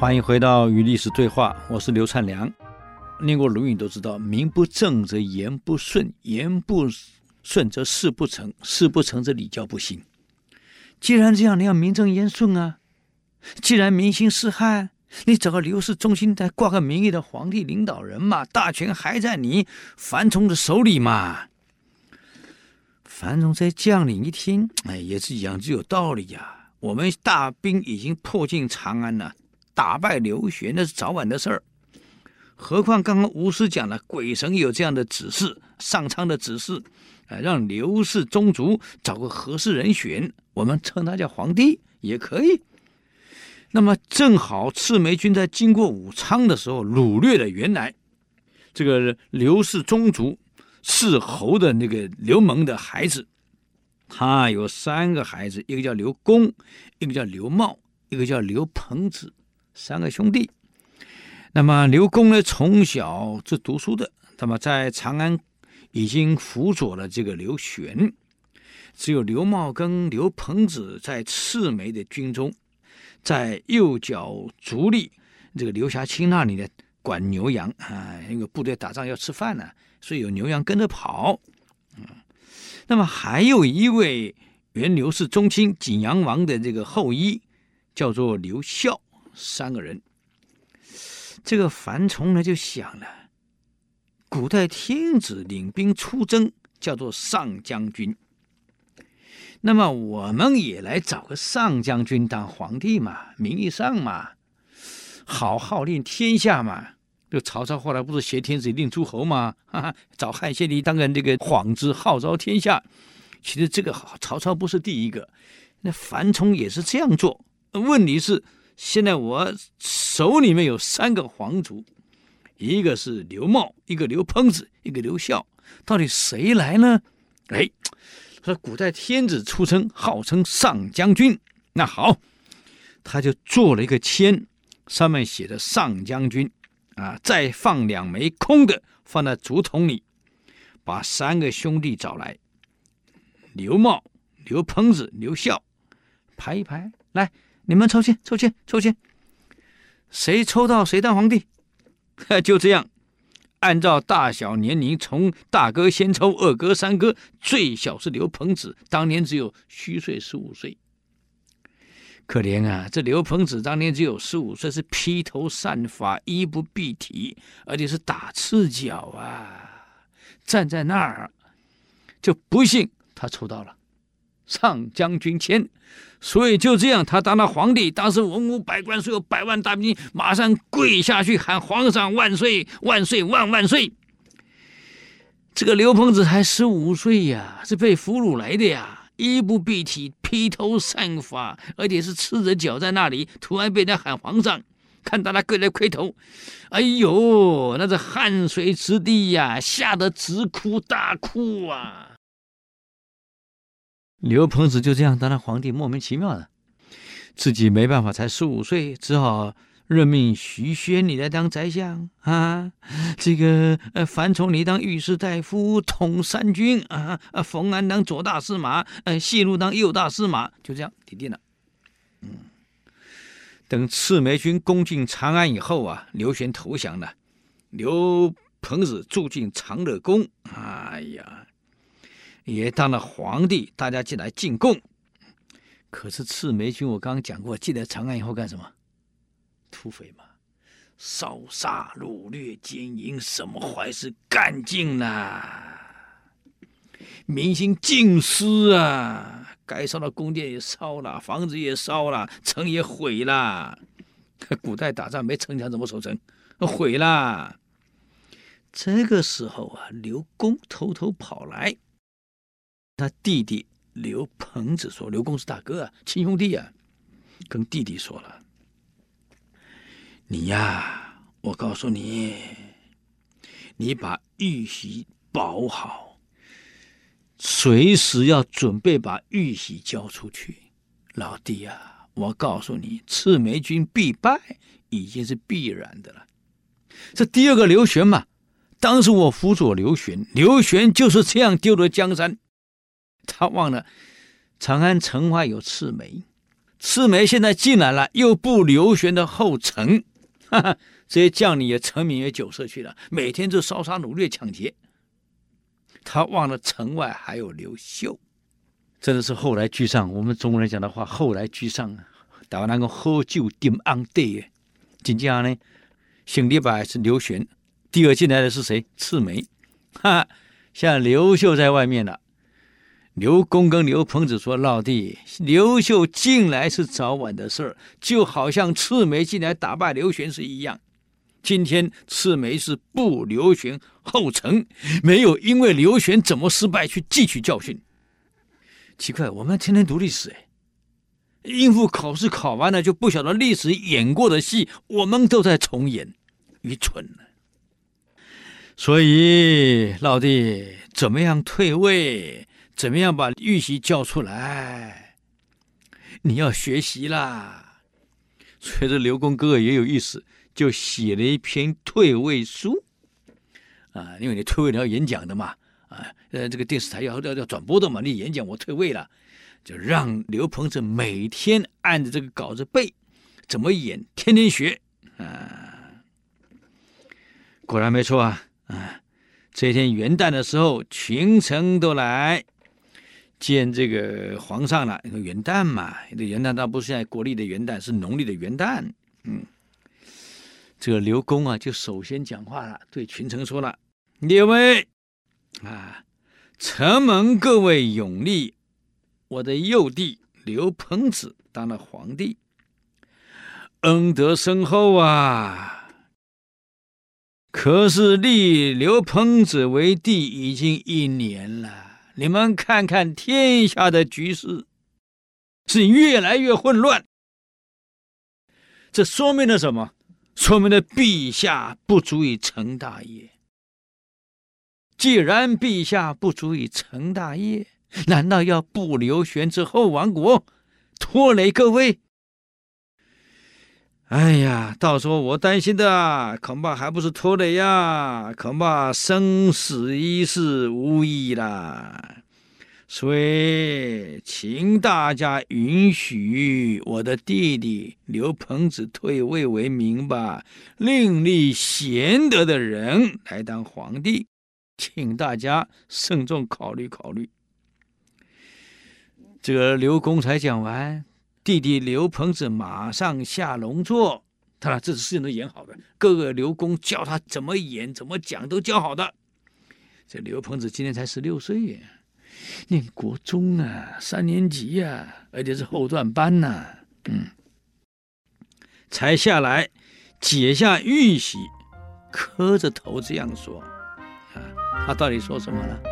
欢迎回到与历史对话，我是刘灿良。念过《论语》都知道，名不正则言不顺，言不顺则事不成，事不成则礼教不行。既然这样，你要名正言顺啊！既然民心是汉，你找个刘氏宗亲，再挂个名义的皇帝领导人嘛，大权还在你樊崇的手里嘛。樊崇这将领一听，哎，也是讲究有道理呀、啊。我们大兵已经迫近长安了。打败刘玄那是早晚的事儿，何况刚刚吴师讲了，鬼神有这样的指示，上苍的指示，呃，让刘氏宗族找个合适人选，我们称他叫皇帝也可以。那么正好赤眉军在经过武昌的时候，掳掠了原来这个刘氏宗族是侯的那个刘蒙的孩子，他有三个孩子，一个叫刘公，一个叫刘茂，一个叫刘鹏子。三个兄弟，那么刘公呢，从小是读书的，那么在长安已经辅佐了这个刘玄，只有刘茂跟刘朋子在赤眉的军中，在右脚足利这个刘侠卿那里呢管牛羊啊，因为部队打仗要吃饭呢、所以有牛羊跟着跑。嗯，那么还有一位原刘氏宗亲景阳王的这个后裔，叫做刘孝。三个人，这个樊崇呢就想了：古代天子领兵出征叫做上将军，那么我们也来找个上将军当皇帝嘛，名义上嘛，好号令天下嘛。就曹操后来不是挟天子令诸侯嘛，哈哈，找汉献帝当个这个幌子号召天下。其实这个曹操不是第一个，那樊崇也是这样做。问题是。现在我手里面有三个皇族，一个是刘茂，一个刘烹子，一个刘孝，到底谁来呢？哎，说古代天子出征，号称上将军。那好，他就做了一个签，上面写着上将军，啊，再放两枚空的，放在竹筒里，把三个兄弟找来，刘茂、刘烹子、刘孝，排一排，来。你们抽签，抽签，抽签，谁抽到谁当皇帝？就这样，按照大小年龄，从大哥先抽，二哥、三哥，最小是刘鹏子，当年只有虚岁十五岁。可怜啊，这刘鹏子当年只有十五岁，是披头散发，衣不蔽体，而且是打赤脚啊，站在那儿，就不幸他抽到了。上将军签，所以就这样，他当了皇帝。当时文武百官，所有百万大兵，马上跪下去喊皇上万岁，万岁，万万岁。这个刘鹏子才十五岁呀，是被俘虏来的呀，衣不蔽体，披头散发，而且是赤着脚在那里，突然被人家喊皇上，看到他跪来磕头，哎呦，那是汗水直滴呀，吓得直哭大哭啊。刘朋子就这样当了皇帝，莫名其妙的，自己没办法，才十五岁，只好任命徐宣你来当宰相啊，这个呃樊崇礼当御史大夫，统三军啊，冯安当左大司马，呃谢路当右大司马，就这样定定了。嗯，等赤眉军攻进长安以后啊，刘玄投降了，刘朋子住进长乐宫，哎呀。也当了皇帝，大家进来进贡。可是赤眉军，我刚刚讲过，进来长安以后干什么？土匪嘛，烧杀掳掠奸淫，什么坏事干尽了，民心尽失啊！该烧的宫殿也烧了，房子也烧了，城也毁了。古代打仗没城墙怎么守城？毁了。这个时候啊，刘公偷偷跑来。他弟弟刘朋子说：“刘公是大哥啊，亲兄弟啊，跟弟弟说了，你呀，我告诉你，你把玉玺保好，随时要准备把玉玺交出去。老弟啊，我告诉你，赤眉军必败已经是必然的了。这第二个刘玄嘛，当时我辅佐刘玄，刘玄就是这样丢了江山。”他忘了，长安城外有赤眉，赤眉现在进来了，又步刘玄的后尘，哈哈，这些将领也沉迷于酒色去了，每天就烧杀掳掠抢劫。他忘了城外还有刘秀，真的是后来居上。我们中国人讲的话，后来居上啊，打完那个喝酒点安对。紧接着呢，姓李白是刘玄，第二进来的是谁？赤眉，哈，现在刘秀在外面了。刘公跟刘彭子说：“老弟，刘秀进来是早晚的事儿，就好像赤眉进来打败刘玄是一样。今天赤眉是步刘玄后尘，没有因为刘玄怎么失败去汲取教训。奇怪，我们天天读历史，哎，应付考试考完了就不晓得历史演过的戏，我们都在重演，愚蠢了。所以，老弟，怎么样退位？”怎么样把玉玺叫出来？你要学习啦。所以这刘公哥哥也有意思，就写了一篇退位书啊，因为你退位你要演讲的嘛，啊，呃，这个电视台要要要转播的嘛，你演讲我退位了，就让刘鹏子每天按着这个稿子背，怎么演，天天学啊。果然没错啊，啊，这一天元旦的时候，群臣都来。见这个皇上了，元旦嘛，这元旦倒不是现在国历的元旦，是农历的元旦。嗯，这个刘公啊，就首先讲话了，对群臣说了：“列位啊，承蒙各位拥立，我的幼弟刘彭子当了皇帝，恩德深厚啊。可是立刘彭子为帝已经一年了。”你们看看天下的局势是越来越混乱，这说明了什么？说明了陛下不足以成大业。既然陛下不足以成大业，难道要不留玄之后亡国，拖累各位？哎呀，到时候我担心的恐怕还不是拖累呀，恐怕生死一事无疑啦。所以，请大家允许我的弟弟刘彭子退位为民吧，另立贤德的人来当皇帝，请大家慎重考虑考虑。这个刘公才讲完。弟弟刘鹏子马上下龙座，他这事情都演好的，各个刘公教他怎么演、怎么讲都教好的。这刘鹏子今年才十六岁呀，念国中啊，三年级呀、而且是后段班呐、嗯，才下来解下玉玺，磕着头这样说，啊，他到底说什么呢？